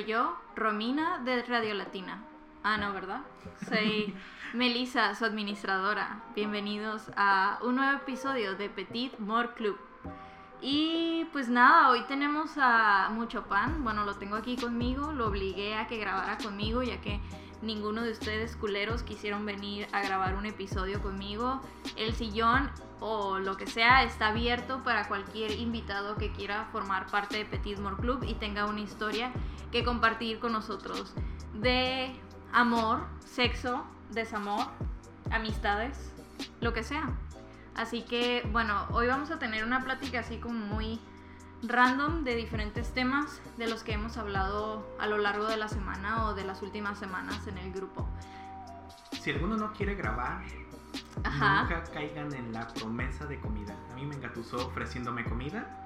soy yo, Romina de Radio Latina. Ah, no, ¿verdad? Soy Melissa, su administradora. Bienvenidos a un nuevo episodio de Petit More Club. Y pues nada, hoy tenemos a Mucho Pan. Bueno, lo tengo aquí conmigo. Lo obligué a que grabara conmigo, ya que ninguno de ustedes culeros quisieron venir a grabar un episodio conmigo. El sillón o lo que sea está abierto para cualquier invitado que quiera formar parte de Petit More Club y tenga una historia que compartir con nosotros de amor, sexo, desamor, amistades, lo que sea. Así que bueno, hoy vamos a tener una plática así como muy random de diferentes temas de los que hemos hablado a lo largo de la semana o de las últimas semanas en el grupo. Si alguno no quiere grabar, Ajá. nunca caigan en la promesa de comida. A mí me engatusó ofreciéndome comida.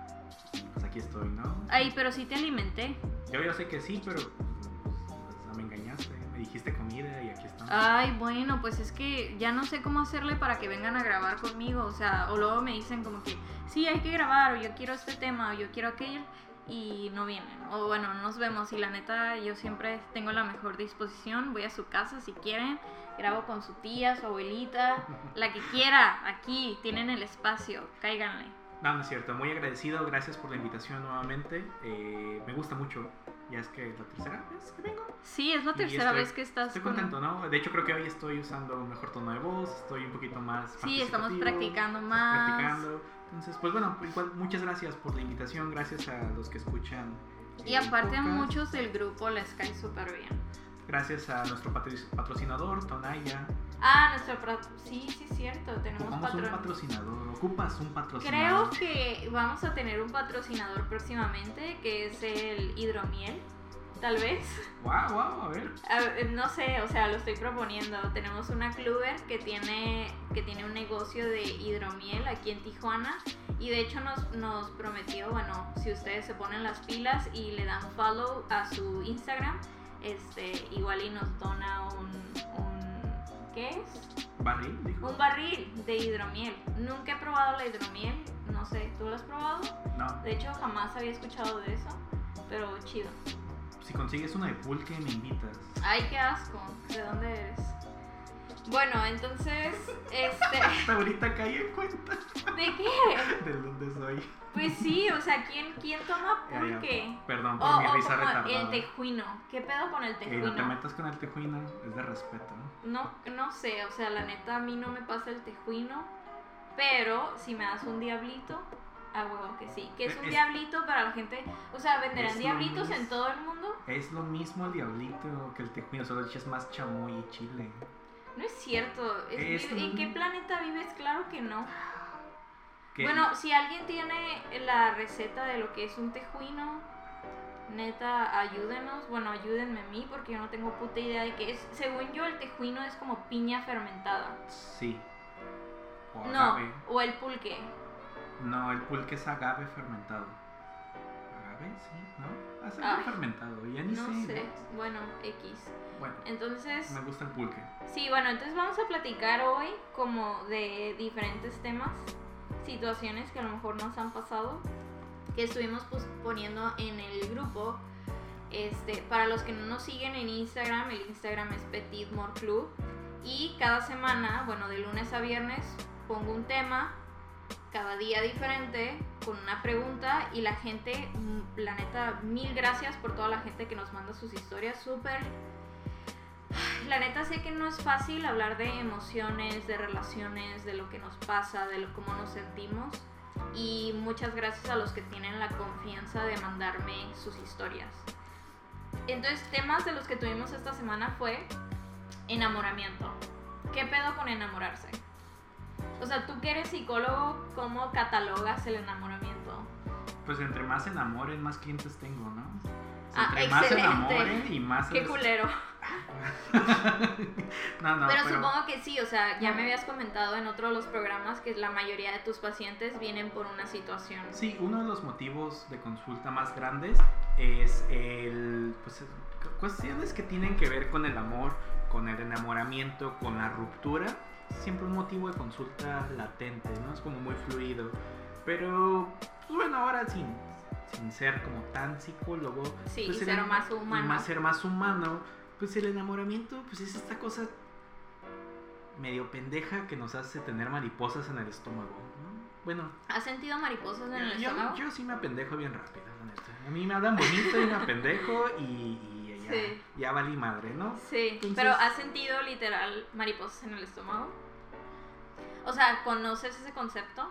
Pues aquí estoy, ¿no? Ay, pero sí te alimenté. Yo ya sé que sí, pero pues, me engañaste. Me dijiste comida y aquí estamos. Ay, bueno, pues es que ya no sé cómo hacerle para que vengan a grabar conmigo. O sea, o luego me dicen como que, sí, hay que grabar, o yo quiero este tema, o yo quiero aquel, y no vienen. O bueno, nos vemos. Y la neta, yo siempre tengo la mejor disposición. Voy a su casa si quieren. Grabo con su tía, su abuelita, la que quiera. Aquí tienen el espacio. Cáiganle. No, no es cierto. Muy agradecido. Gracias por la invitación nuevamente. Eh, me gusta mucho. Ya es que es la tercera vez que vengo. Sí, es la tercera estoy- vez que estás Estoy con- contento, ¿no? De hecho, creo que hoy estoy usando mejor tono de voz. Estoy un poquito más. Sí, estamos practicando más. Practicando. Entonces, pues bueno, igual, muchas gracias por la invitación. Gracias a los que escuchan. Y aparte a muchos del grupo les cae súper bien. Gracias a nuestro patro- patrocinador, Tonaya. Ah, nuestro... Sí, sí es cierto. Tenemos Ocupamos un patrocinador. Ocupas un Creo patrocinador. que vamos a tener un patrocinador próximamente, que es el hidromiel, tal vez. Wow, wow, a ver. A ver, no sé, o sea, lo estoy proponiendo. Tenemos una cluber que tiene, que tiene un negocio de hidromiel aquí en Tijuana y de hecho nos, nos prometió, bueno, si ustedes se ponen las pilas y le dan follow a su Instagram, este, igual y nos dona un, un ¿qué es? Barril, dijo. Un barril de hidromiel. Nunca he probado la hidromiel, no sé, ¿tú lo has probado? No, De hecho, jamás había escuchado de eso, pero chido. Si consigues una de pulque, me invitas. Ay, qué asco. ¿De dónde eres? Bueno, entonces, este, Hasta ahorita caí en cuenta ¿de qué? de dónde soy. Pues sí, o sea, ¿quién, quién toma pulque? Perdón O, por mi o risa como retardada. el tejuino. ¿Qué pedo con el Ey, no te tejuino? metas con el tejuino, es de respeto. No, no sé, o sea, la neta a mí no me pasa el tejuino, pero si me das un diablito, a huevo que sí. Que es un Es- diablito para la gente, o sea, venderán Es diablitos en todo el mundo. Es lo mismo el diablito que el tejuino, solo echas más chamoy y chile. No es cierto. es- Es ¿En qué planeta vives? Claro que no. Bueno, si alguien tiene la receta de lo que es un tejuino, neta, ayúdenos. Bueno, ayúdenme a mí porque yo no tengo puta idea de qué es. Según yo, el tejuino es como piña fermentada. Sí. O No, agave. o el pulque. No, el pulque es agave fermentado. ¿Agave? Sí, ¿no? Agave Ay, fermentado, ya ni No sé. sé. Bueno, X. Bueno, Entonces, me gusta el pulque. sí, bueno, entonces vamos a platicar hoy como de diferentes temas, situaciones que a lo mejor nos han pasado, que estuvimos pues, poniendo en el grupo. Este, para los que no nos siguen en Instagram, el Instagram es Petit More Club. Y cada semana, bueno, de lunes a viernes, pongo un tema, cada día diferente, con una pregunta. Y la gente, mm, la neta, mil gracias por toda la gente que nos manda sus historias. Súper la neta sé que no es fácil hablar de emociones, de relaciones, de lo que nos pasa, de cómo nos sentimos. Y muchas gracias a los que tienen la confianza de mandarme sus historias. Entonces, temas de los que tuvimos esta semana fue enamoramiento. ¿Qué pedo con enamorarse? O sea, tú que eres psicólogo, ¿cómo catalogas el enamoramiento? Pues entre más se enamoren, más clientes tengo, ¿no? O sea, Ah, entre más se enamoren y más... Qué les- culero. no, no, pero, supongo que sí, o sea, ya me habías comentado en otro de los programas que la mayoría de tus pacientes vienen por una situación. Sí, uno de los motivos de consulta más grandes es el, pues, cuestiones que tienen que ver con el amor, con el enamoramiento, con la ruptura. Siempre un motivo de consulta latente, ¿no? Es como muy fluido. Pero, pues bueno, ahora sin, sin ser como tan psicólogo. Sí, pues, y el ser enam- más y humano. más ser más humano, pues el enamoramiento pues es esta cosa medio pendeja que nos hace tener mariposas en el estómago. ¿no? Bueno, ¿Has sentido mariposas en el yo, estómago? yo sí me apendejo bien rápido. A mí me hablan bonito y me apendejo y, y ya, Sí. ya valí madre, ¿no? Sí, Entonces- pero ¿has sentido literal mariposas en el estómago? O sea, ¿conoces ese concepto?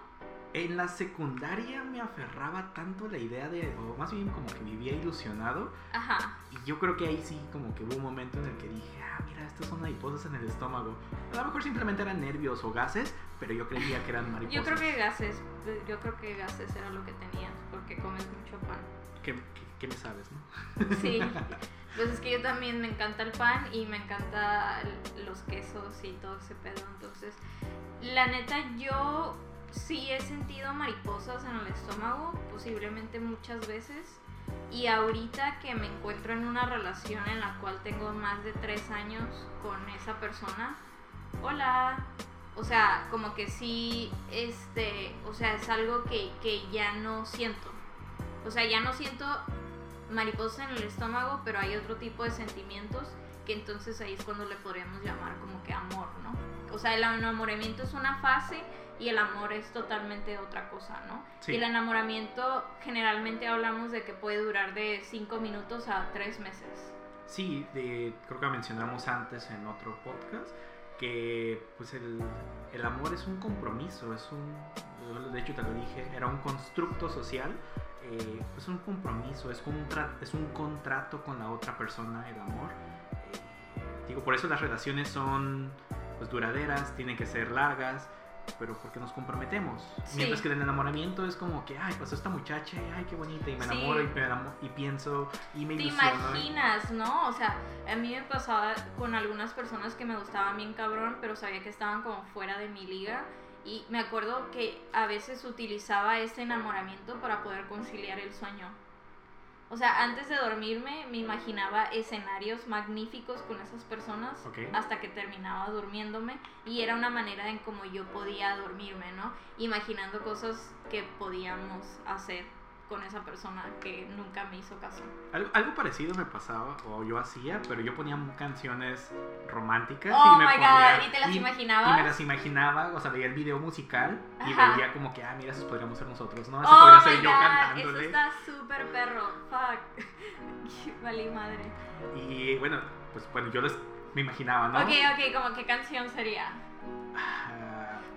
En la secundaria me aferraba tanto la idea de, o más bien como que vivía ilusionado, Ajá. y yo creo que ahí sí como que hubo un momento en el que dije, ah, mira, estas son mariposas en el estómago. A lo mejor simplemente eran nervios o gases, pero yo creía que eran mariposas. Yo creo que gases, yo creo que gases era lo que tenías, porque comes mucho pan. ¿Qué, qué- qué me sabes, no? Sí, pues es que yo también me encanta el pan y me encanta los quesos y todo ese pedo. Entonces, la neta, yo sí he sentido mariposas en el estómago, posiblemente muchas veces. Y ahorita que me encuentro en una relación en la cual tengo más de tres años con esa persona, hola. O sea, como que sí, este, o sea, es algo que, que ya no siento. O sea, ya no siento mariposas en el estómago, pero hay otro tipo de sentimientos que entonces ahí es cuando le podríamos llamar como que amor, ¿no? O sea, el enamoramiento es una fase y el amor es totalmente otra cosa, ¿no? Sí. Y el enamoramiento generalmente hablamos de que puede durar de 5 minutos a 3 meses. Sí, de, creo que mencionamos antes en otro podcast que pues el, el amor es un compromiso, es un, de hecho te lo dije, era un constructo social, eh, es un compromiso, es, un es un contrato con la otra persona, el amor. Eh, digo, por eso las relaciones son pues duraderas, tienen que ser largas, pero porque nos comprometemos. Sí. Mientras que el enamoramiento es como que, ay, pasó esta muchacha, y, ay, qué bonita, y me Sí. enamoro y, me enamo- y pienso y me Te ilusiono. y- imaginas, ¿no? O sea, a mí me pasaba con algunas personas que me gustaban bien cabrón, pero sabía que estaban como fuera de mi liga. Y me acuerdo que a veces utilizaba ese enamoramiento para poder conciliar el sueño. O sea, antes de dormirme me imaginaba escenarios magníficos con esas personas hasta que terminaba durmiéndome y era una manera en como yo podía dormirme, ¿no? Imaginando cosas que podíamos hacer con esa persona que nunca me hizo caso. Algo, algo parecido me pasaba, o yo hacía, pero yo ponía canciones románticas Oh y me my ponía- God, ¿y te las y- imaginabas? Y me las imaginaba, o sea, veía el video musical y Ajá. veía como que, ah, mira, esos podríamos ser nosotros, ¿no? Ese Oh podría ser yo god, eso cantándole. está súper perro. Fuck. Valí madre. Y bueno, pues bueno, yo les, me imaginaba, ¿no? Ok, ok, como qué canción sería.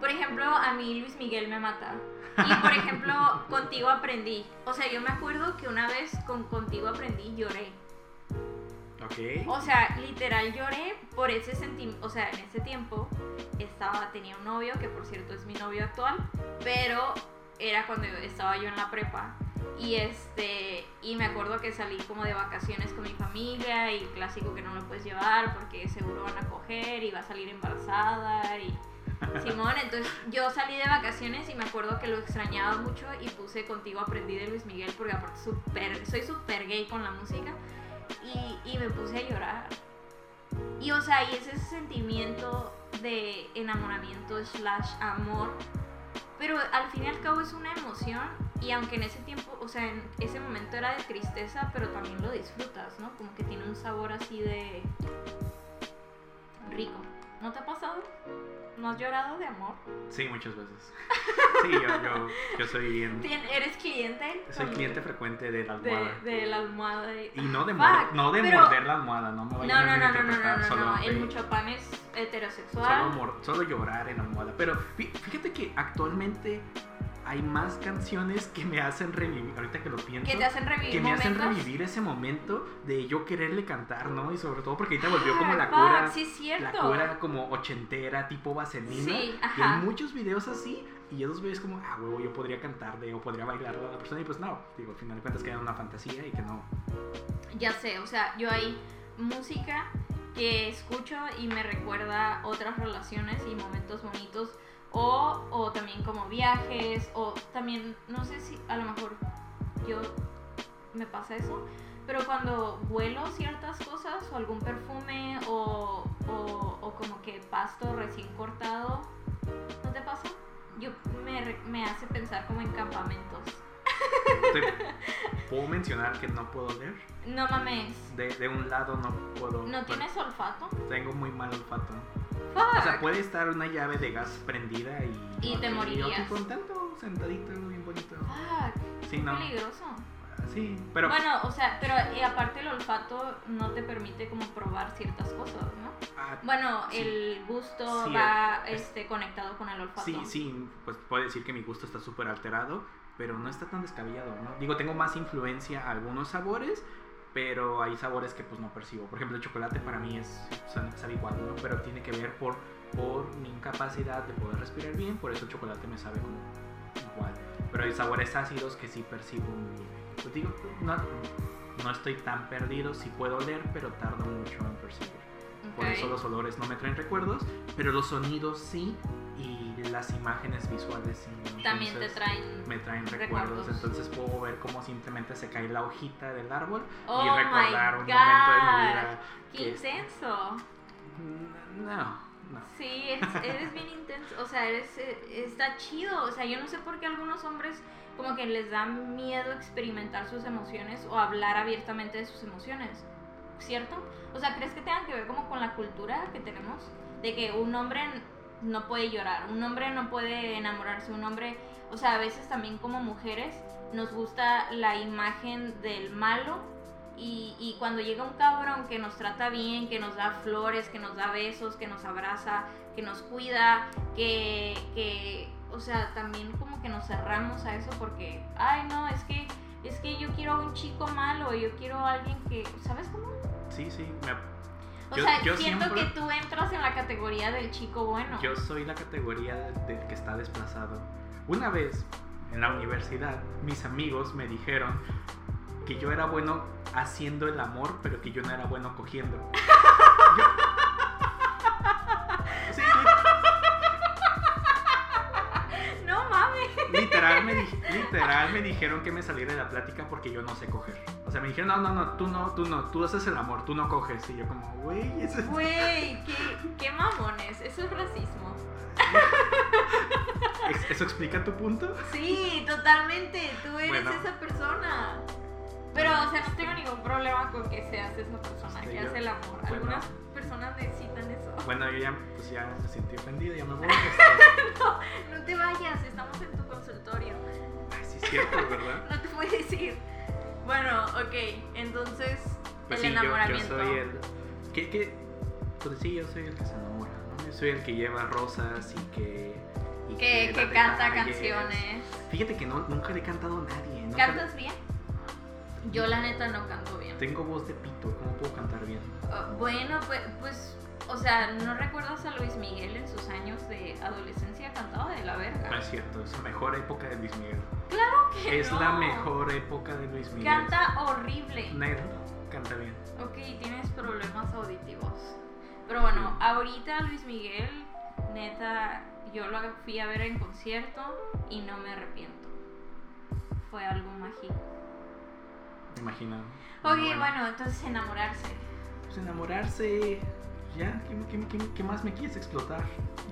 Por ejemplo, a mí Luis Miguel me mata. Y por ejemplo, contigo aprendí. O sea, yo me acuerdo que una vez con contigo aprendí lloré. ok. O sea, literal lloré por ese sentimiento. O sea, en ese tiempo estaba, tenía un novio, que por cierto es mi novio actual, pero era cuando estaba yo en la prepa. Y este, y me acuerdo que salí como de vacaciones con mi familia y clásico que no lo puedes llevar porque seguro van a coger y va a salir embarazada y Simón, entonces yo salí de vacaciones y me acuerdo que lo extrañaba mucho y puse contigo aprendí de Luis Miguel porque aparte super, soy súper gay con la música y, y me puse a llorar. Y o sea, y es ese sentimiento de enamoramiento slash amor, pero al fin y al cabo es una emoción y aunque en ese tiempo, o sea, en ese momento era de tristeza, pero también lo disfrutas, ¿no? Como que tiene un sabor así de rico. ¿No te ha pasado? ¿No has llorado de amor? Sí, muchas veces. Sí, yo, yo, yo soy bien. ¿Eres cliente? Soy cliente frecuente de la almohada. de, de la almohada. y- Y no de, Fuck, mor- no de pero- morder la almohada, no me No, vayan no, a no, no, no, no, malinterpretar, no, solo no. El de- mucho pan es Solo, heterosexual. mor- solo llorar en almohada. Pero fí- fíjate que actualmente hay más canciones que me hacen revivir, ahorita que lo pienso, Que te hacen revivir que me hacen revivir ese momento de yo quererle cantar, ¿no? Y sobre todo porque ahorita volvió como Ah, la fuck, cura, Sí, es la cierto. cura como ochentera, tipo vaselina. Sí, Y ajá. hay muchos videos así y esos ves como, ah, huevo, yo podría cantarle o podría bailarle a la persona y pues no, digo, al final de cuentas queda una fantasía y que no. Ya sé, o sea, yo hay música que escucho y me recuerda otras relaciones y momentos bonitos. O, o también como viajes, o también, no sé si a lo mejor yo me pasa eso, pero cuando huelo ciertas cosas, o algún perfume, o, o, o como que pasto recién cortado, ¿no te pasa? Yo me, me hace pensar como en campamentos. te puedo mencionar que no puedo leer. No mames. De, de un lado no puedo. ¿No tienes olfato? Tengo muy mal olfato. Fuck. O sea, puede estar una llave de gas prendida y. Y te yo morirías. aquí contento, sentadito, bien bonito. Fuck. Sí, no. peligroso. Sí, pero. Bueno, o sea, pero eh, aparte el olfato no te permite como probar ciertas cosas, ¿no? ah, Bueno, Sí. el gusto Sí, va es- este, conectado con el olfato. Sí, sí, pues puede decir que mi gusto está súper alterado, pero no está tan descabellado, ¿no? Digo, tengo más influencia a algunos sabores, pero hay sabores que pues no percibo. Por ejemplo, el chocolate para mí es sabe igual, ¿no? Pero tiene que ver por, por mi incapacidad de poder respirar bien, por eso el chocolate me sabe como igual. Pero hay sabores ácidos que sí percibo muy Pues digo, no, no estoy tan perdido, sí puedo oler, pero tardo mucho en percibir. Por Ok. eso los olores no me traen recuerdos, pero los sonidos sí las imágenes visuales sí. También te traen... Me traen recuerdos, recuerdos. entonces puedo ver cómo simplemente se cae la hojita del árbol Oh y recordar my un momento de mi vida. ¡Qué que intenso! No, no. Sí, es- eres bien intenso, o sea, eres, eh, está chido, o sea, yo no sé por qué algunos hombres como que les da miedo experimentar sus emociones o hablar abiertamente de sus emociones, ¿cierto? O sea, ¿crees que tengan que ver como con la cultura que tenemos? De que un hombre no puede llorar, un hombre no puede enamorarse, un hombre, o sea, a veces también como mujeres nos gusta la imagen del malo y, y cuando llega un cabrón que nos trata bien, que nos da flores, que nos da besos, que nos abraza, que nos cuida, que, que, o sea, también como que nos cerramos a eso porque, ay no, es que, es que yo quiero a un chico malo, yo quiero a alguien que, ¿sabes cómo? Sí, sí. me- O Yo- sea, yo siento siempre- que tú entras en la categoría del chico bueno. Yo soy la categoría de- del que está desplazado. Una vez en la universidad, mis amigos me dijeron que yo era bueno haciendo el amor, pero que yo no era bueno cogiendo. Yo- Sí, No mames. li- literal, me dij- literal me dijeron que me saliera de la plática porque yo no sé coger. Sea, me dijeron, no, no, no, tú no, tú no, tú haces el amor, tú no coges. Y yo como, güey, eso es... Güey, qué, qué mamones, eso es racismo. ¿Ex- ¿Eso explica tu punto? Sí, totalmente. Tú eres Bueno. esa persona. Pero, o sea, no tengo ningún problema con que seas esa persona Sí, que yo- hace el amor. bueno. Algunas personas necesitan eso. Bueno, yo ya, pues ya me sentí ofendido, ya me voy. este, No te vayas, estamos en tu consultorio. Ay, sí es cierto, ¿verdad? No te puedes ir. Bueno, ok, entonces Pues el sí, yo, yo enamoramiento. soy el... ¿Qué, qué? Pues sí, yo soy el que se enamora, ¿no? Yo soy el que lleva rosas y que... y que, que canta canciones. Fíjate que no, nunca le he cantado a nadie. nunca- ¿Cantas bien? Yo la neta no canto bien. Tengo voz de pito, ¿cómo puedo cantar bien? Ah, bueno, pues, pues, o sea, ¿no recuerdas a Luis Miguel en sus años de adolescencia? Cantaba de la verga. No es cierto, es la mejor época de Luis Miguel. Claro que Es no. la mejor época de Luis Miguel. Canta horrible. Neta, canta bien. Ok, tienes problemas auditivos. Pero bueno, Sí. ahorita Luis Miguel, neta, yo lo fui a ver en concierto y no me arrepiento. Fue algo mágico. Me imagino. Ok, bueno, entonces enamorarse. Pues enamorarse. Ya, ¿qué, qué- qué- qué más me quieres explotar?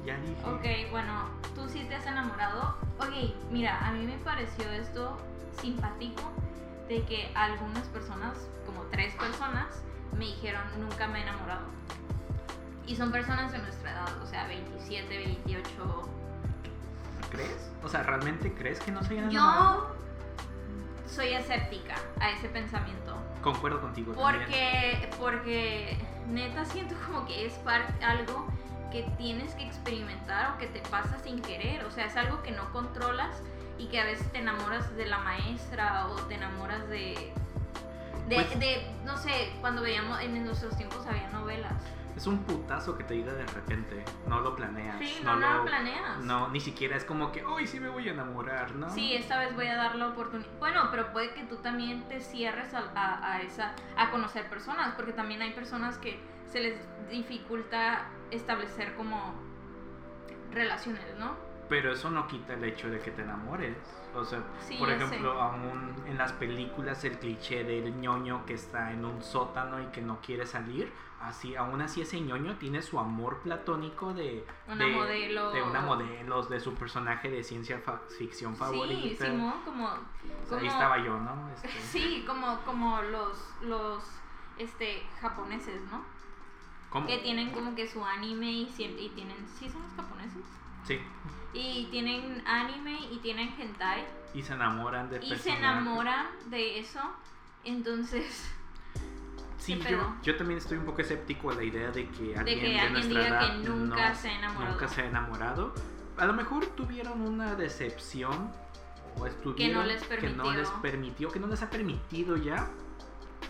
Ya dije. Ok, bueno, tú sí te has enamorado. Ok, mira, a mí me pareció esto simpático de que algunas personas, como tres personas, me dijeron nunca me he enamorado. Y son personas de nuestra edad, o sea, 27, 28. ¿Crees? O sea, ¿realmente crees que no se hayan enamorado? Yo soy escéptica a ese pensamiento. Concuerdo contigo. también. Porque, porque neta siento como que es algo que tienes que experimentar o que te pasa sin querer. O sea, es algo que no controlas y que a veces te enamoras de la maestra o te enamoras de... De, Pues- de, no sé, cuando veíamos, en nuestros tiempos había novelas. Es un putazo que te llega de repente. No lo planeas. Sí, no, no, lo planeas. No, ni siquiera es como que, hoy sí me voy a enamorar, ¿no? Sí, esta vez voy a dar la oportunidad. Bueno, pero puede que tú también te cierres a, a- a esa, a conocer personas, porque también hay personas que se les dificulta establecer como relaciones, ¿no? Pero eso no quita el hecho de que te enamores. O sea, Sí, por ejemplo, aún en las películas el cliché del ñoño que está en un sótano y que no quiere salir, así, aún así ese ñoño tiene su amor platónico de, Una de, modelo. de una modelo, de su personaje de ciencia fa- ficción Sí, favorita. Simón, como, como- Ahí estaba yo, ¿no? Este, Sí, como, como los, los este, japoneses, ¿no? ¿Cómo? Que tienen como que su anime y, siempre, y tienen... ¿Sí son los japoneses? Sí. Y tienen anime y tienen hentai. Y se enamoran de Y se enamoran de eso. Entonces, Sí, ¿Qué yo, yo también estoy un poco escéptico a la idea de que alguien de, que alguien nuestra diga edad que nunca no- se ha enamorado. nunca se ha enamorado. A lo mejor tuvieron una decepción o estuvieron les que no les permitió. permitió, que no les ha permitido ya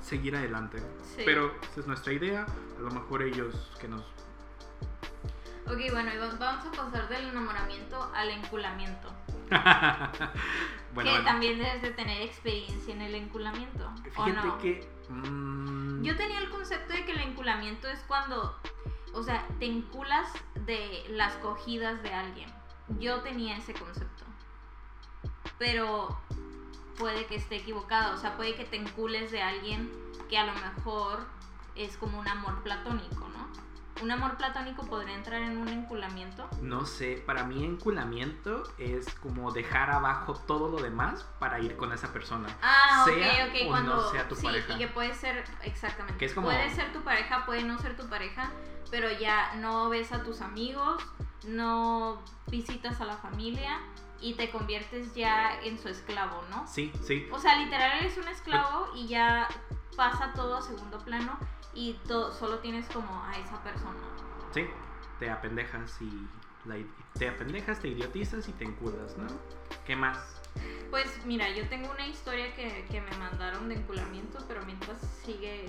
seguir adelante. sí. Pero esa es nuestra idea. A lo mejor ellos que nos Ok, bueno, y va- vamos a pasar del enamoramiento al enculamiento. bueno, que bueno, también debes de tener experiencia en el enculamiento. ¿o fíjate no? que mm, Yo tenía el concepto de que el enculamiento es cuando, o sea, te enculas de las cogidas de alguien. Yo tenía ese concepto. Pero puede que esté equivocado, o sea, puede que te encules de alguien que a lo mejor es como un amor platónico, ¿no? ¿Un amor platónico podría entrar en un enculamiento? no sé, para mí enculamiento es como dejar abajo todo lo demás para ir con esa persona. Ah, Sea ok, ok, o cuando no sea tu sí, pareja. y que puede ser exactamente. Que es como- Puede ser tu pareja, puede no ser tu pareja, pero ya no ves a tus amigos, no visitas a la familia y te conviertes ya en su esclavo, ¿no? Sí, sí. O sea, literal eres un esclavo y ya pasa todo a segundo plano y solo tienes como a esa persona. Sí, te apendejas y la, te apendejas, te idiotizas y te enculas, ¿no? ¿Qué más? Pues mira, yo tengo una historia que, que me mandaron de enculamiento, pero mientras sigue...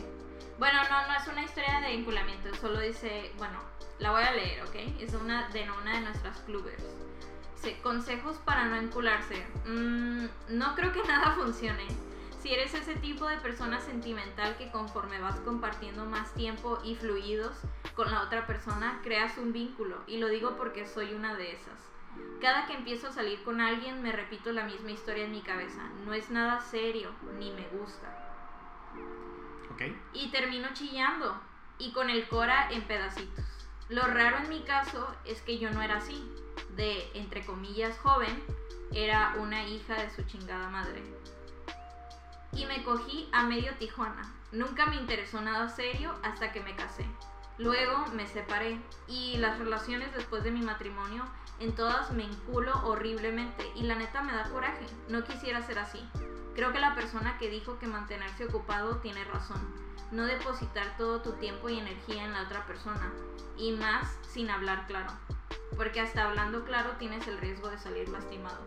Bueno, no, no es una historia de enculamiento, solo dice, bueno, la voy a leer, ¿ok? Es una de una de nuestras clubers. Dice, consejos para no encularse. Mm, no creo que nada funcione. Si eres ese tipo de persona sentimental que conforme vas compartiendo más tiempo y fluidos con la otra persona, creas un vínculo. Y lo digo porque soy una de esas. Cada que empiezo a salir con alguien me repito la misma historia en mi cabeza. No es nada serio, ni me gusta. ¿Ok? Y termino chillando y con el cora en pedacitos. Lo raro en mi caso es que yo no era así. De, entre comillas, joven, era una hija de su chingada madre. Y me cogí a medio Tijuana. Nunca me interesó nada serio hasta que me casé. Luego me separé y las relaciones después de mi matrimonio en todas me enculo horriblemente y la neta me da coraje. No quisiera ser así. Creo que la persona que dijo que mantenerse ocupado tiene razón. No depositar todo tu tiempo y energía en la otra persona. Y más sin hablar claro. Porque hasta hablando claro tienes el riesgo de salir lastimado.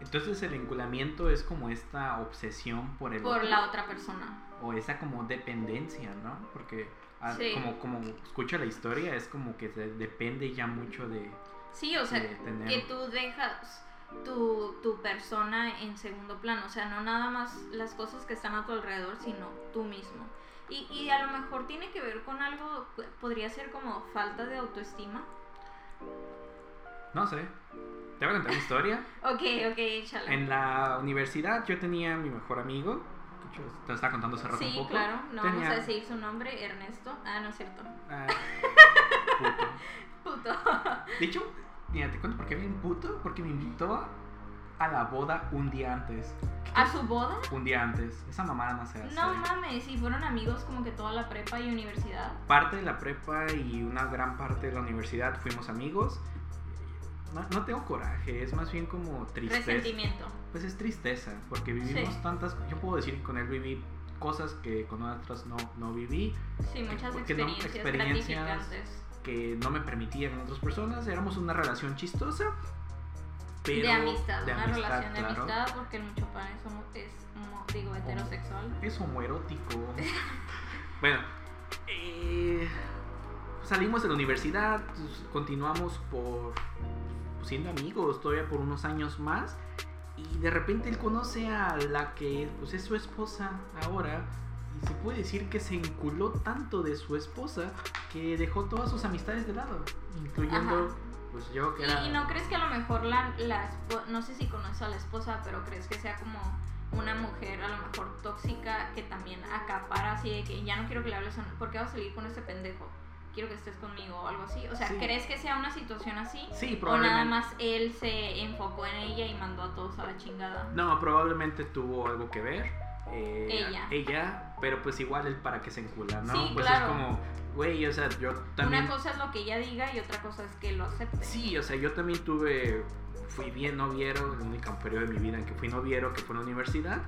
Entonces el enculamiento es como esta obsesión por el Por otro, la otra persona. o esa como dependencia, ¿no? Porque ah, Sí. como como escucho la historia es como que se depende ya mucho de, Sí, o sea, tener que tú dejas tu, tu persona en segundo plano. O sea, no nada más las cosas que están a tu alrededor, sino tú mismo. Y, y a lo mejor tiene que ver con algo, podría ser como falta de autoestima. no sé. Te voy a contar una historia. Ok, ok, échala. En la universidad yo tenía a mi mejor amigo, que yo te estaba contando hace rato un Sí, poco. claro, no Tenía- vamos a decir su nombre, Ernesto. Ah, no es cierto. Ah, puto. Puto. De hecho, mira, te cuento por qué bien puto, porque me invitó a la boda un día antes. ¿A su boda? Un día antes. Esa mamada no se hace. No mames, si fueron amigos como que toda la prepa y universidad. Parte de la prepa y una gran parte de la universidad fuimos amigos. No, no tengo coraje, es más bien como tristeza. Resentimiento. Pues es tristeza, porque vivimos Sí. tantas. Yo puedo decir que con él viví cosas que con otras no, no viví, Sí, muchas no, experiencias, experiencias- gratificantes. que no me permitían con otras personas. Éramos una relación chistosa. Pero de amistad, de una amistad, relación de amistad, porque el mucho pan es, homo- es homo- digo, heterosexual. Es homoerótico. bueno, eh, salimos de la universidad, pues, continuamos por siendo amigos todavía por unos años más. Y de repente él conoce a la que pues, es su esposa ahora. Y se puede decir que se enculó tanto de su esposa que dejó todas sus amistades de lado. Incluyendo Ajá. pues yo que ¿Y, era... y no crees que a lo mejor la, la no sé si conoces a la esposa, pero crees que sea como una mujer a lo mejor tóxica que también acapara así de que ya no quiero que le hables, a- ¿por qué vas a salir con ese pendejo? Quiero que estés conmigo o algo así. O sea, Sí. ¿crees que sea una situación así? Sí, O nada probablemente. más él se enfocó en ella y mandó a todos a la chingada. No, probablemente tuvo algo que ver. eh, Ella. Ella, pero pues igual él para que se encula, ¿no? Sí, pues claro. es como, güey, o sea, yo también... Una cosa es lo que ella diga y otra cosa es que lo acepte. Sí, o sea, yo también tuve, fui bien noviero, el único periodo de mi vida en que fui noviero, que fue en la universidad,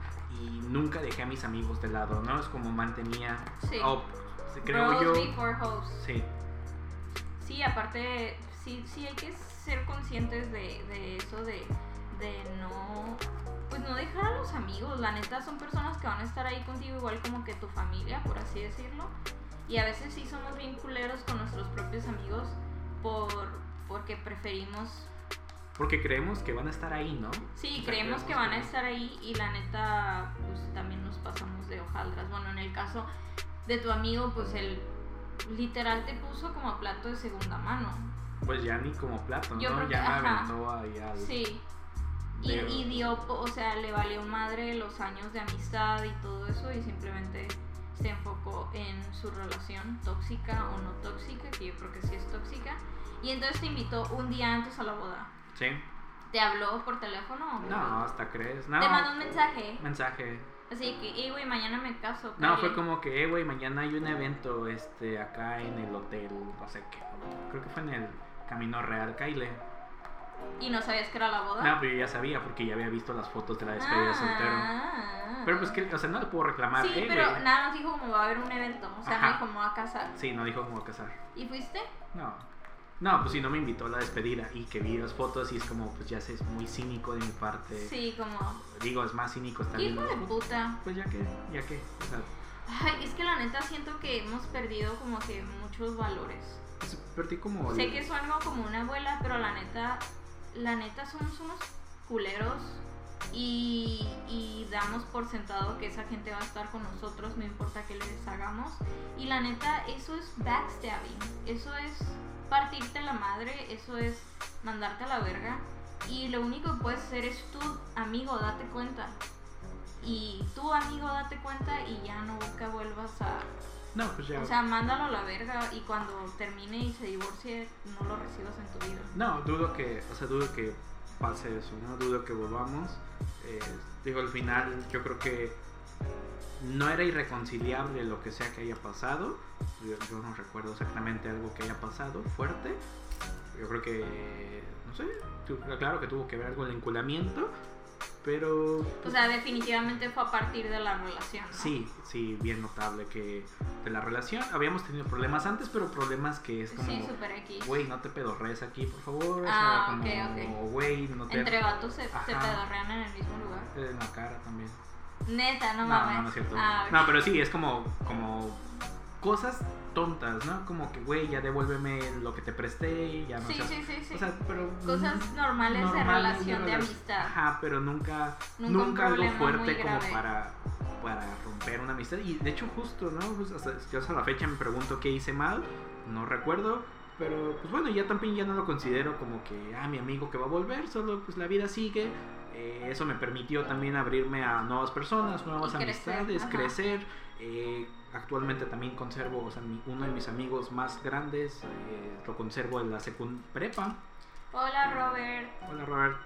y nunca dejé a mis amigos de lado, ¿no? Es como mantenía, Sí. Creo Bros yo, before hoes. sí, Sí, aparte, sí, sí hay que ser conscientes de, de eso, de, de no, pues no dejar a los amigos. La neta son personas que van a estar ahí contigo igual como que tu familia, por así decirlo. Y a veces sí somos bien culeros con nuestros propios amigos por, porque preferimos, porque creemos que van a estar ahí, ¿no? sí, O sea, creemos que van a estar ahí y la neta, pues también nos pasamos de hojaldras. Bueno, en el caso de tu amigo, pues él literal te puso como plato de segunda mano. Pues ya ni como plato, Yo ¿no? ya que- me aventó ahí al... Sí. Y, y dio, o sea, le valió madre los años de amistad y todo eso y simplemente se enfocó en su relación tóxica o no tóxica, que yo creo que sí es tóxica. Y entonces te invitó un día antes a la boda. Sí. ¿Te habló por teléfono o No, hasta crees, no. Te mandó un mensaje. Mensaje. Así que, hey, güey, mañana me caso. No, calle". fue como que, eh, güey, mañana hay un evento, este, acá en el hotel, no sé qué, creo que fue en el Camino Real, Kyle. ¿Y no sabías que era la boda? No, pero yo ya sabía porque ya había visto las fotos de la despedida de soltero. Ah. Pero pues que, o sea, no le puedo reclamar, Sí, eh, pero güey. nada más dijo como va a haber un evento. O sea, Ajá. no dijo como va a casar. Sí, no dijo cómo casar. ¿Y fuiste? No. No, pues si no me invitó a la despedida y que vi las fotos y es como, pues ya sé, es muy cínico de mi parte. Sí, como. Digo, es más cínico estar ¿Qué viendo hijo de puta? Pues ya que, ya que, o sea, Ay, es que la neta siento que hemos perdido como que muchos valores. pues, perdí como... Sé que sueno como una abuela, pero la neta, la neta somos unos culeros y, y damos por sentado que esa gente va a estar con nosotros, no importa qué les hagamos. Y la neta, eso es backstabbing, eso es partirte la madre, eso es mandarte a la verga. Y lo único que puedes hacer es tú, amigo, date cuenta. Y tú, amigo, date cuenta y ya nunca vuelvas a No, pues ya... o sea, mándalo a la verga y cuando termine y se divorcie, no lo recibas en tu vida. No, dudo que, o sea, dudo que pase eso, ¿no? Dudo que volvamos. Eh, digo, al final yo creo que no era irreconciliable lo que sea que haya pasado. Yo, yo no recuerdo exactamente algo que haya pasado fuerte. Yo creo que, no sé, claro que tuvo que ver algo el enculamiento, pero... O sea, definitivamente fue a partir de la relación. ¿no? Sí, sí, bien notable que de la relación habíamos tenido problemas antes, pero problemas que es como, Sí, super X. güey, no te pedorres aquí, por favor. o Ah, sea, ok, como, no te Entre vatos se, se pedorrean en el mismo lugar. en la cara también. Neta, no, No, mames. no, no es cierto. Ah. No, pero sí, es como, como cosas tontas, ¿no? Como que, güey, ya devuélveme lo que te presté, ya no Sí, seas- sí, sí, sí. O sea, pero Cosas normales, de relación de amistad. Ajá, pero nunca, Nunca un nunca, algo fuerte como para, para romper una amistad. Y de hecho, justo, ¿no? Pues hasta, yo hasta la fecha me pregunto qué hice mal, no recuerdo. Pero pues bueno, ya también ya no lo considero como que, ah, mi amigo que va a volver, solo pues la vida sigue. Eh, eso me permitió también abrirme a nuevas personas, nuevas Y amistades, crecer. Eh, actualmente también conservo, o sea, mi- uno de mis amigos más grandes, eh, lo conservo en la secund prepa. Hola, Robert. Hola Robert,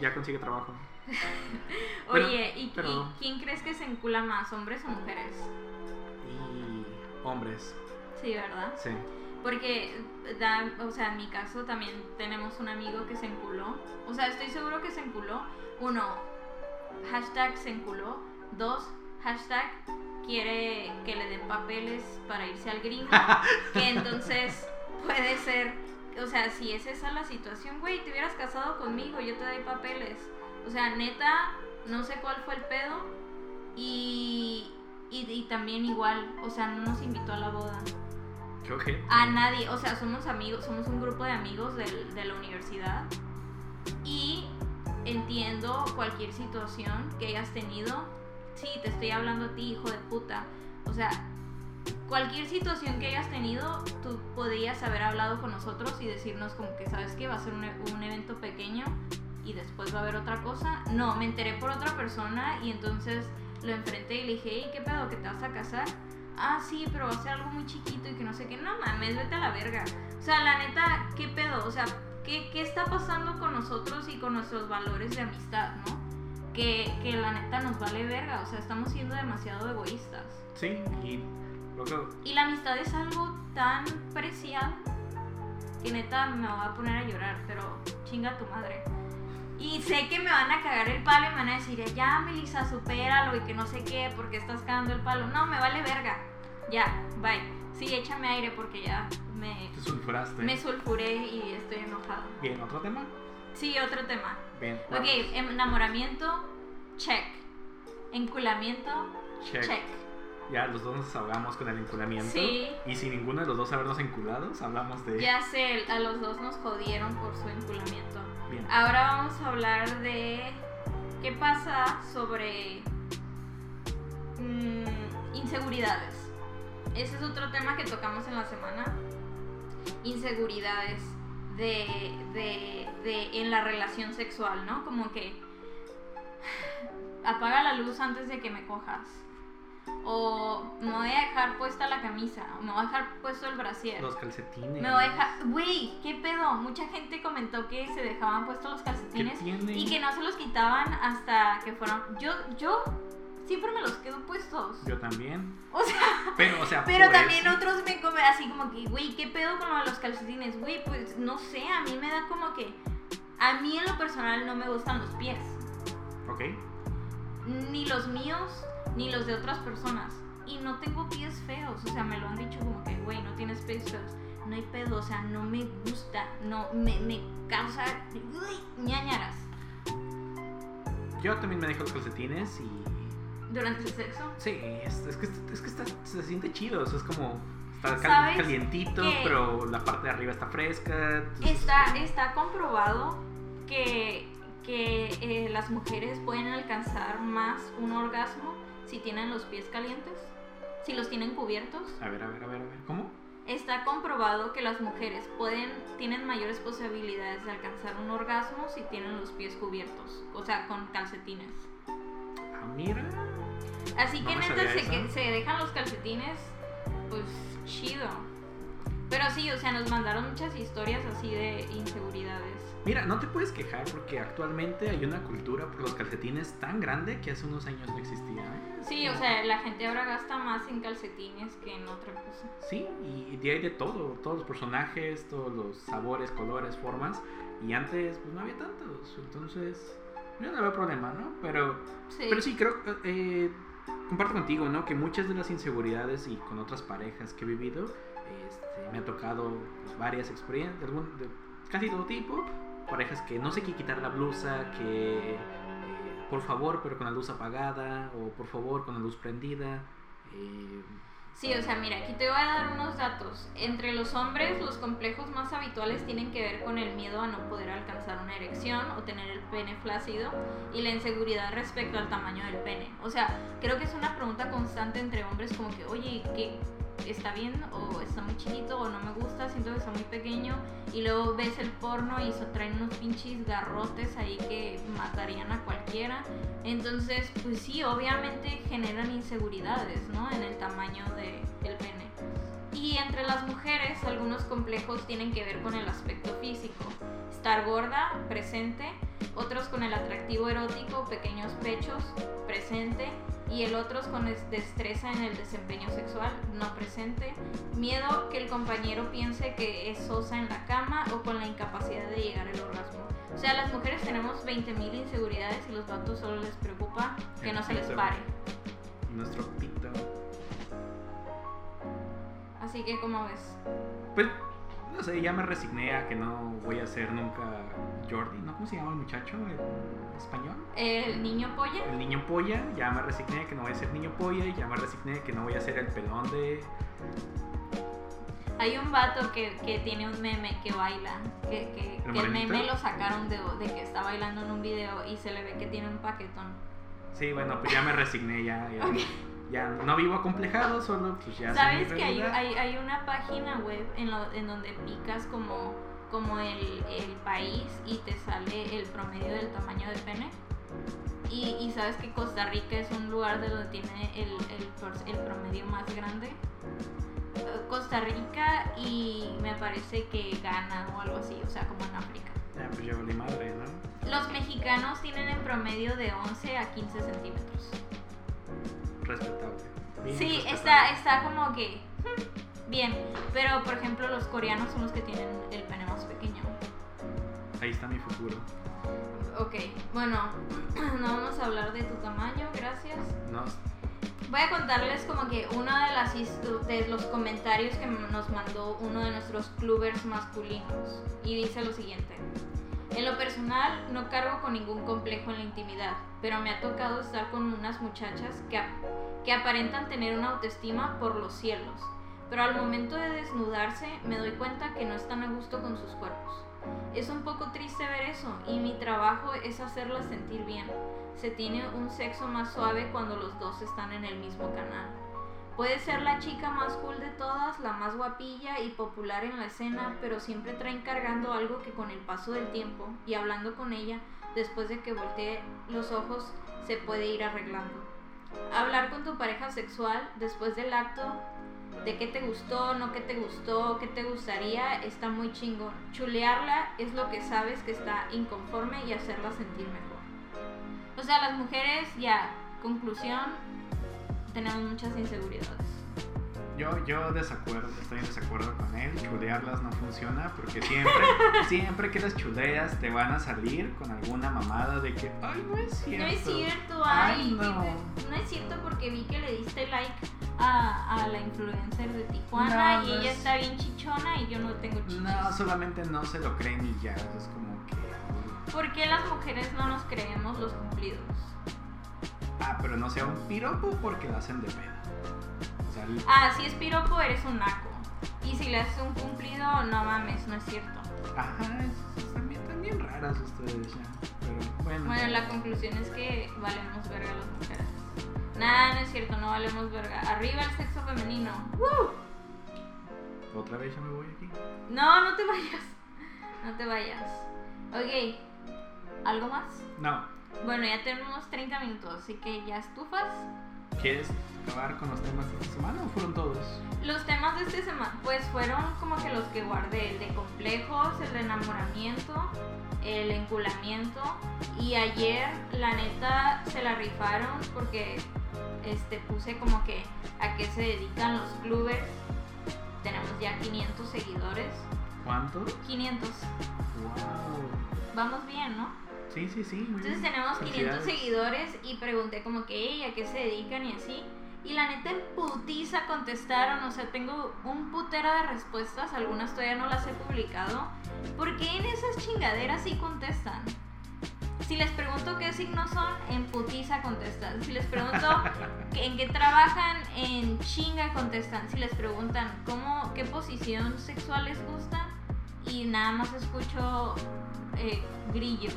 ya consigue trabajo. Bueno, Oye, ¿y, pero- y quién crees que se encula más, hombres o mujeres? Y hombres, Sí, ¿verdad? sí. Porque, da, o sea, en mi caso también tenemos un amigo que se enculó. O sea, estoy seguro que se enculó. Uno, hashtag se enculó. Dos, hashtag quiere que le den papeles para irse al gringo. que entonces puede ser, o sea, si es esa la situación, güey, te hubieras casado conmigo, yo te doy papeles. O sea, neta, no sé cuál fue el pedo. Y, y, y también igual, o sea, no nos invitó a la boda. A nadie, o sea, somos amigos, somos un grupo de amigos de la universidad y entiendo cualquier situación que hayas tenido. Sí, te estoy hablando a ti, hijo de puta. O sea, cualquier situación que hayas tenido, tú podrías haber hablado con nosotros y decirnos como que sabes que va a ser un, e- un evento pequeño y después va a haber otra cosa. No, me enteré por otra persona y entonces lo enfrenté y le dije, hey, ¿qué pedo? ¿Que te vas a casar? Ah, sí, pero va a ser algo muy chiquito y que no sé qué. No mames, vete a la verga. O sea, la neta, ¿qué pedo? O sea, ¿qué, qué está pasando con nosotros y con nuestros valores de amistad, no? Que, que la neta nos vale verga. O sea, estamos siendo demasiado egoístas. Sí, y luego, Y la amistad es algo tan preciado que neta me voy a poner a llorar, pero chinga tu madre. Y sé que me van a cagar el palo y me van a decir, ya Melissa, supéralo y que no sé qué, porque estás cagando el palo. No, me vale verga. Ya, bye. Sí, échame aire porque ya me, te sulfuraste. me sulfuré y estoy enojada. Bien, ¿otro tema? Sí, otro tema. Bien. Ok, vamos. enamoramiento, check. Enculamiento, Check. check. Ya los dos nos desahogamos con el enculamiento. Sí. Y sin ninguno de los dos habernos enculados, hablamos de... Ya sé, a los dos nos jodieron por su enculamiento. Bien. Ahora vamos a hablar de qué pasa sobre mm, inseguridades. Ese es otro tema que tocamos en la semana. Inseguridades de, de, de- en la relación sexual, ¿no? Como que apaga la luz antes de que me cojas. O me voy a dejar puesta la camisa. O me voy a dejar puesto el brasier. Los calcetines. Me voy a dejar. Güey, ¿qué pedo? Mucha gente comentó que se dejaban puestos los ¿Qué calcetines y que no se los quitaban hasta que fueron. Yo, yo siempre me los quedo puestos. Yo también. O sea, Pero, o sea, pero por también eso- otros me comen así como que, güey, ¿qué pedo con lo de los calcetines? Güey, pues no sé, a mí me da como que. A mí en lo personal no me gustan los pies. Ok. Ni los míos, ni los de otras personas. Y no tengo pies feos. O sea, me lo han dicho como que, güey, no tienes pies feos. No hay pedo, o sea, no me gusta. No, me, me causa. Uy, ñañaras. Yo también me dejo los calcetines y... Durante el sexo. Sí, es, es que, es que está- se siente chido. o sea, es como... Está cal- ¿Sabes calientito, pero la parte de arriba está fresca. Está, está comprobado que, que eh, las mujeres pueden alcanzar más un orgasmo si tienen los pies calientes, si los tienen cubiertos. A ver, a ver, a ver, a ver. ¿Cómo? Está comprobado que las mujeres pueden, tienen mayores posibilidades de alcanzar un orgasmo si tienen los pies cubiertos, o sea, con calcetines. Ah, mira. Así No que neta se, que se dejan los calcetines, pues chido. Pero sí, o sea, nos mandaron muchas historias así de inseguridades. Mira, no te puedes quejar porque actualmente hay una cultura por los calcetines tan grande que hace unos años no existía. ¿eh? Sí, o sea, la gente ahora gasta más en calcetines que en otra cosa. Sí, y de ahí de todo, todos los personajes, todos los sabores, colores, formas. Y antes, pues no había tantos. Entonces, yo no veo problema, ¿no? Pero, Sí. pero sí, creo que eh, comparto contigo, ¿no? Que muchas de las inseguridades y con otras parejas que he vivido, este, me ha tocado pues, varias experiencias, de, algún- de casi todo tipo. Parejas que no se quiere quitar la blusa, que eh, por favor, pero con la luz apagada, o por favor, con la luz prendida. eh, Sí, o sea, mira, aquí te voy a dar unos datos. Entre los hombres, los complejos más habituales tienen que ver con el miedo a no poder alcanzar una erección o tener el pene flácido y la inseguridad respecto al tamaño del pene. O sea, creo que es una pregunta constante entre hombres como que, oye, ¿qué está bien o está muy chiquito o no me gusta, siento que está muy pequeño y luego ves el porno y traen unos pinches garrotes ahí que matarían a cualquiera. Entonces, pues sí, obviamente generan inseguridades, ¿no? En el tamaño de- del pene. Y entre las mujeres, algunos complejos tienen que ver con el aspecto físico. Estar gorda, presente. Otros con el atractivo erótico, pequeños pechos, presente. Y el otros con es- destreza en el desempeño sexual, no presente. Miedo que el compañero piense que es sosa en la cama o con la incapacidad de llegar al orgasmo. O sea, las mujeres tenemos 20.000 inseguridades y los vatos solo les preocupa que El no se les pare. nuestro pito. Así que, ¿cómo ves? Pues, no sé, ya me resigné a que no voy a ser nunca Jordi, ¿no? ¿Cómo se llama el muchacho en español? El niño polla. El niño polla, ya me resigné a que no voy a ser niño polla y ya me resigné a que no voy a ser el pelón de... Hay un vato que, que tiene un meme que baila. Que, que- ¿El que el meme lo sacaron de, de que está bailando en un video y se le ve que tiene un paquetón. Sí, bueno, pues ya me resigné, ya, ya. Ya no vivo acomplejado, solo pues ya... ¿Sabes que hay, hay, hay una página web en, lo- en donde picas como, como el, el país y te sale el promedio del tamaño de pene? Y, y sabes que Costa Rica es un lugar de donde tiene el, el, el promedio más grande. Costa Rica y me parece que Ghana o algo así, o sea, como en África. Ya, pues valí madre, ¿no? Los mexicanos tienen en promedio de 11 a 15 centímetros. Respetable. Sí, está, está como que hmm, bien, pero por ejemplo los coreanos son los que tienen el pene más pequeño. Ahí está mi futuro. Ok, bueno, no vamos a hablar de tu tamaño, gracias. No, Voy a contarles como que uno de, las, de los comentarios que nos mandó uno de nuestros clubers masculinos y dice lo siguiente. En lo personal no cargo con ningún complejo en la intimidad, pero me ha tocado estar con unas muchachas que, que aparentan tener una autoestima por los cielos, pero al momento de desnudarse me doy cuenta que no están a gusto con sus cuerpos. Es un poco triste ver eso y mi trabajo es hacerlas sentir bien. Se tiene un sexo más suave cuando los dos están en el mismo canal. Puede ser la chica más cool de todas, la más guapilla y popular en la escena, pero siempre traen cargando algo que con el paso del tiempo y hablando con ella, después de que voltee los ojos, se puede ir arreglando. Hablar con tu pareja sexual después del acto de qué te gustó, no qué te gustó, qué te gustaría, está muy chingón. Chulearla es lo que sabes que está inconforme y hacerla sentir mejor. O sea, las mujeres, ya, conclusión, tenemos muchas inseguridades. yo, yo desacuerdo, estoy en desacuerdo con él. Chulearlas no funciona porque siempre, siempre que las chuleas te van a salir con alguna mamada de que, ay, no es cierto. No es cierto, Ay, ay, no. no. es cierto porque vi que le diste like a, a la influencer de Tijuana No, y no ella es- está bien chichona y yo no tengo chichis. No, solamente no se lo creen y ya, es como que... ¿Por qué las mujeres no nos creemos los cumplidos? Ah, pero no sea un piropo porque lo hacen de pedo. O sea, el- Ah, si es piropo eres un naco. Y si le haces un cumplido, no mames, no es cierto. ajá, es- están bien, están bien raras ustedes ya. Pero bueno. Bueno, la conclusión es que valemos verga las mujeres. Nada, no es cierto, no valemos verga. Arriba el sexo femenino. ¡Woo! Otra vez ya me voy aquí. No, no te vayas. No te vayas. Ok. ¿Algo más? No, Bueno, ya tenemos 30 minutos, así que ya estufas. ¿quieres acabar con los temas de esta semana o fueron todos? Los temas de este semana, pues fueron como que los que guardé, el de complejos, el de enamoramiento, el enculamiento. Y ayer, la neta, se la rifaron porque este, puse como que a qué se dedican los clubes. Tenemos ya 500 seguidores. ¿Cuántos? 500. Wow. Vamos bien, ¿no? Sí, sí, sí. Muy Entonces bien. tenemos 500 Felicidades. seguidores y pregunté como que, "Ey, ¿a qué se dedican y así? Y la neta en putiza contestaron, o sea, tengo un putero de respuestas, algunas todavía no las he publicado. ¿Por qué en esas chingaderas sí contestan? Si les pregunto qué signos son, en putiza contestan. Si les pregunto en qué trabajan, en chinga contestan. Si les preguntan cómo, qué posición sexual les gusta, y nada más escucho eh, grillos.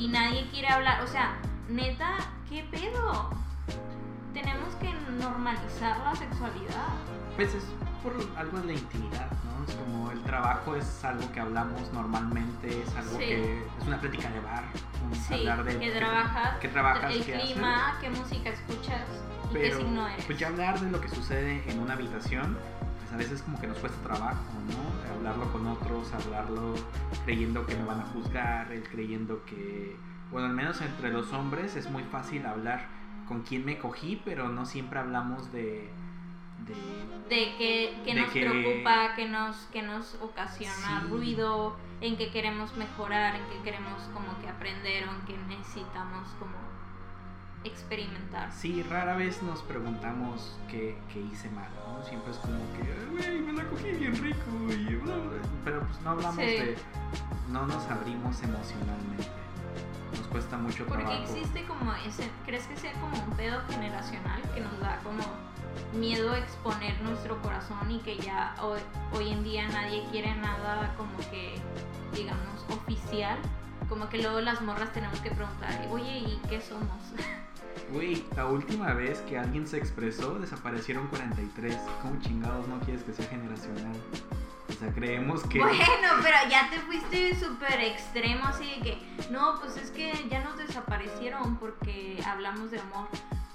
Y nadie quiere hablar. O sea, neta, ¿qué pedo? Tenemos que normalizar la sexualidad. Pues es por algo de la intimidad, ¿no? Es como el trabajo es algo que hablamos normalmente, es algo Sí. que es una plática de bar. Sí, hablar de que trabajas, qué trabajas, el qué clima, qué música escuchas y qué Pero signo eres. pues ya hablar de lo que sucede en una habitación, pues a veces como que nos cuesta trabajo, ¿no? Hablarlo con otros, hablarlo creyendo que me van a juzgar, el creyendo que, bueno, al menos entre los hombres es muy fácil hablar con quién me cogí, pero no siempre hablamos de... de de nos que- preocupa, qué nos, qué nos ocasiona Sí. ruido, en qué queremos mejorar, en qué queremos como que aprender o en qué necesitamos como experimentar. Sí, rara vez nos preguntamos qué, qué hice mal, ¿no? Siempre es como que, güey, me la cogí bien rico y bla, bla". Pero pues no hablamos Sí. de... No nos abrimos emocionalmente. Nos cuesta mucho Porque trabajo. existe como ese, ¿crees que sea como un pedo generacional que nos da como miedo a exponer nuestro corazón y que ya hoy, hoy en día nadie quiere nada como que, digamos, oficial? Como que luego las morras tenemos que preguntar, oye, ¿y qué somos? Güey, la última vez que alguien se expresó desaparecieron 43. ¿Cómo chingados no quieres que sea generacional? O sea, creemos que... Bueno, pero ya te fuiste súper extremo, así de que, no, pues es que ya nos desaparecieron porque hablamos de amor.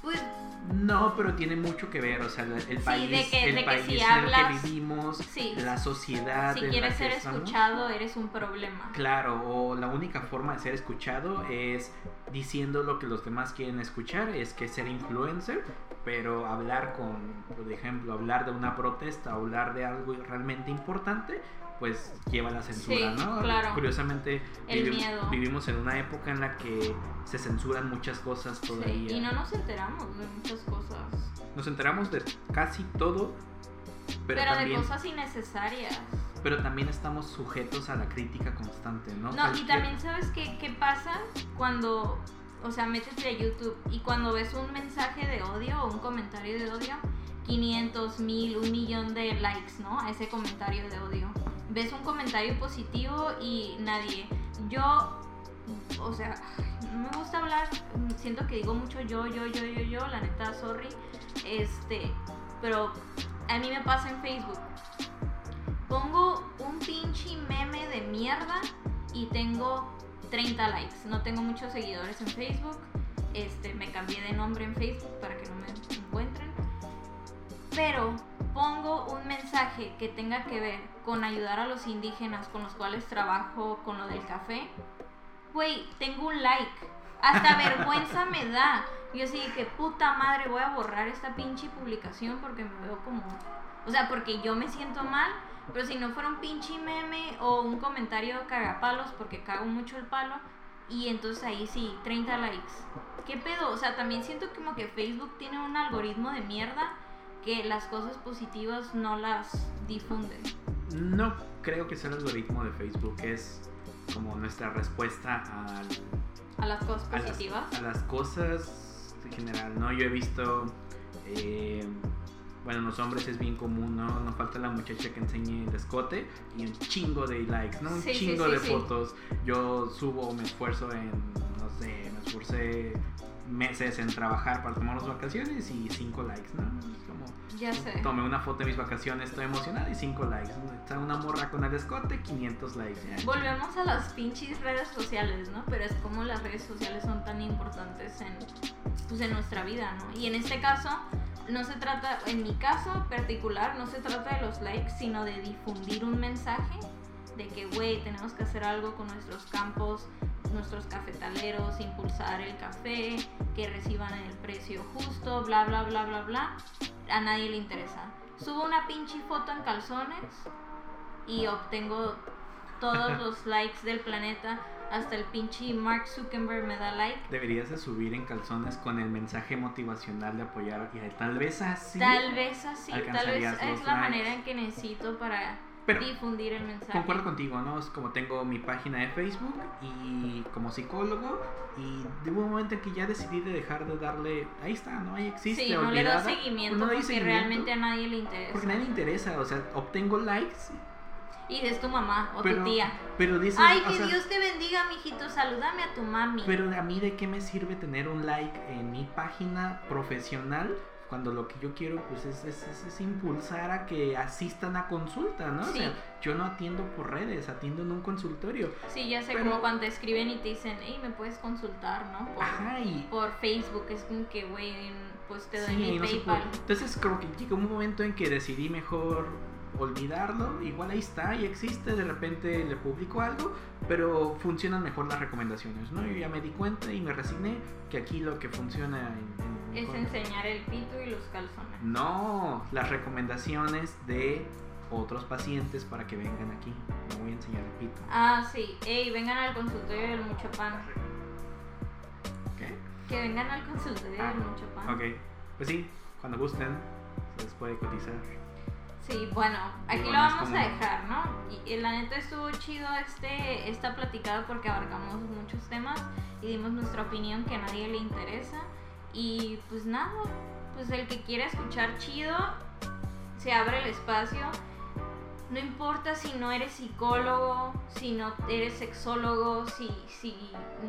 Pues No, pero tiene mucho que ver, o sea, el Sí, país, de que- el de que país si en el que vivimos, sí, la sociedad si quieres ser estamos. escuchado, eres un problema. Claro, o la única forma de ser escuchado es diciendo lo que los demás quieren escuchar, es que ser influencer, pero hablar con, por ejemplo, hablar de una protesta, hablar de algo realmente importante, pues lleva la censura, Sí, ¿no? claro. Curiosamente El vivi- miedo. vivimos en una época en la que se censuran muchas cosas Sí, todavía. y no nos enteramos de muchas cosas. Nos enteramos de casi todo, pero, Pero, también, de cosas innecesarias. pero también estamos sujetos a la crítica constante, ¿no? No, y también sabes qué, qué pasa cuando, o sea, métete a YouTube y cuando ves un mensaje de odio o un comentario de odio, 500 mil, un millón de likes, ¿no? A ese comentario de odio. Ves un comentario positivo y nadie. Yo, o sea, no me gusta hablar, siento que digo mucho yo, yo, yo, yo, yo, la neta, sorry. Este, pero a mí me pasa en Facebook. Pongo un pinche meme de mierda y tengo 30 likes. No tengo muchos seguidores en Facebook. Este, me cambié de nombre en Facebook para que no me. Pero pongo un mensaje que tenga que ver con ayudar a los indígenas con los cuales trabajo con lo del café. Güey, tengo un like. Hasta vergüenza me da. Yo de que puta madre voy a borrar esta pinche publicación porque me veo como... O sea, porque yo me siento mal. Pero si no fuera un pinche meme o un comentario cagapalos porque cago mucho el palo. Y entonces ahí sí, 30 likes. ¿Qué pedo? O sea, también siento como que Facebook tiene un algoritmo de mierda que las cosas positivas no las difunden. No creo que sea el algoritmo de Facebook, es como nuestra respuesta al- A las cosas a, las, positivas. a las cosas en general, ¿no? Yo he visto, eh, bueno, en los hombres es bien común, ¿no? No falta la muchacha que enseñe el escote y un chingo de likes, ¿no? Un Sí, chingo sí, de fotos. Yo subo, me esfuerzo en, no sé, me esforcé meses en trabajar para tomar las vacaciones y cinco likes, ¿no? Como, Ya sé. Tomé una foto de mis vacaciones, estoy emocionada y 5 likes. Está una morra con el escote, 500 likes. ya. Volvemos a las pinches redes sociales, ¿no? Pero es como las redes sociales son tan importantes en, pues, en nuestra vida, ¿no? Y en este caso, no se trata, en mi caso particular, no se trata de los likes, sino de difundir un mensaje de que, güey, tenemos que hacer algo con nuestros campos, nuestros cafetaleros, impulsar el café, que reciban el precio justo, bla, bla, bla, bla, bla. A nadie le interesa. Subo una pinche foto en calzones y obtengo todos los likes del planeta. Hasta el pinche Mark Zuckerberg me da like. Deberías de subir en calzones con el mensaje motivacional de apoyar y tal vez así. Tal vez así, tal vez es la likes. manera en que necesito para Pero difundir el mensaje. concuerdo contigo, ¿no? Es como tengo mi página de Facebook y como psicólogo y de un momento en que ya decidí de dejar de darle, ahí está, ¿no? Ahí existe, Sí, no le doy seguimiento No porque seguimiento, realmente a nadie le interesa. Porque a nadie le interesa, o sea, obtengo likes, Y es tu mamá o pero, tu tía. pero dices, Ay, o que sea, Dios te bendiga, mijito. Salúdame a tu mami. Pero a mí de qué me sirve tener un like en mi página profesional cuando lo que yo quiero pues es, es- es- es impulsar a que asistan a consulta, ¿no? O Sí. sea, yo no atiendo por redes, atiendo en un consultorio. Sí, ya sé, Pero- como cuando te escriben y te dicen, hey, me puedes consultar, ¿no? Por, Ajá, y... por Facebook. Es como que, güey, pues te doy sí, mi no PayPal. Entonces creo que llegó un momento en que decidí mejor olvidarlo, igual ahí está, y existe, de repente le publico algo, pero funcionan mejor las recomendaciones, ¿no? Yo ya me di cuenta y me resigné que aquí lo que funciona en, en- Es enseñar el pito y los calzones. No, las recomendaciones de otros pacientes para que vengan aquí. No voy a enseñar el pito. Ah, sí. Ey, vengan al consultorio del mucho pan. ¿Qué? Que vengan al consultorio Ah, del mucho pan. Ok. Pues sí, cuando gusten, se les puede cotizar. Sí, bueno, aquí lo vamos como- a dejar, ¿no? Y, y la neta estuvo chido este, esta platicada porque abarcamos muchos temas y dimos nuestra opinión que a nadie le interesa. Y pues nada, pues el que quiera escuchar chido, se abre el espacio. No importa si no eres psicólogo, si no eres sexólogo, si, si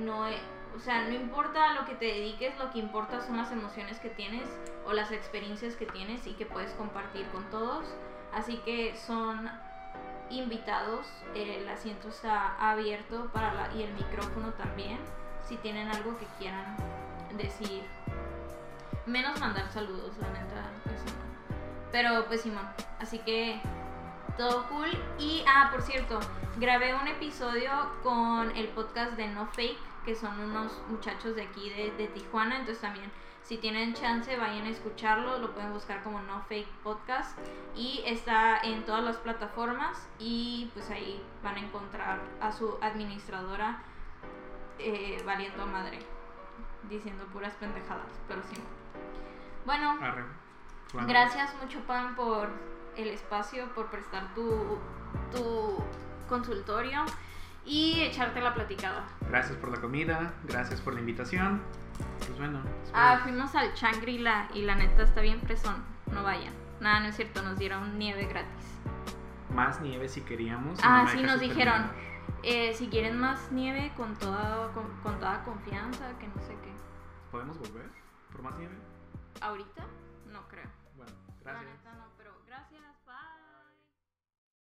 no, e- O sea, no importa lo que te dediques, lo que importa son las emociones que tienes o las experiencias que tienes y que puedes compartir con todos. Así que son invitados, el asiento está abierto para la, y el micrófono también, si tienen algo que quieran decir. Menos mandar saludos, la neta, eso no. Pero pues Simón, así que todo cool. Y, ah, por cierto, grabé un episodio con el podcast de No Fake, que son unos muchachos de aquí de, de Tijuana, entonces también si tienen chance, vayan a escucharlo. Lo pueden buscar como No Fake Podcast. Y está en todas las plataformas. Y pues ahí van a encontrar a su administradora eh, valiendo madre. Diciendo puras pendejadas. Pero sí. Bueno, Arre. Bueno, gracias mucho, Pan, por el espacio, por prestar tu, tu consultorio y echarte la platicada. Gracias por la comida, gracias por la invitación. Pues bueno. Ah, fuimos al Shangri-La y la neta está bien presón. No vayan. Nada, no es cierto, nos dieron nieve gratis. Más nieve si queríamos. Ah, no sí, nos dijeron. Eh, si quieren más nieve con toda, con, con toda confianza, que no sé qué. ¿Podemos volver por más nieve? ¿Ahorita? No creo. Bueno, gracias.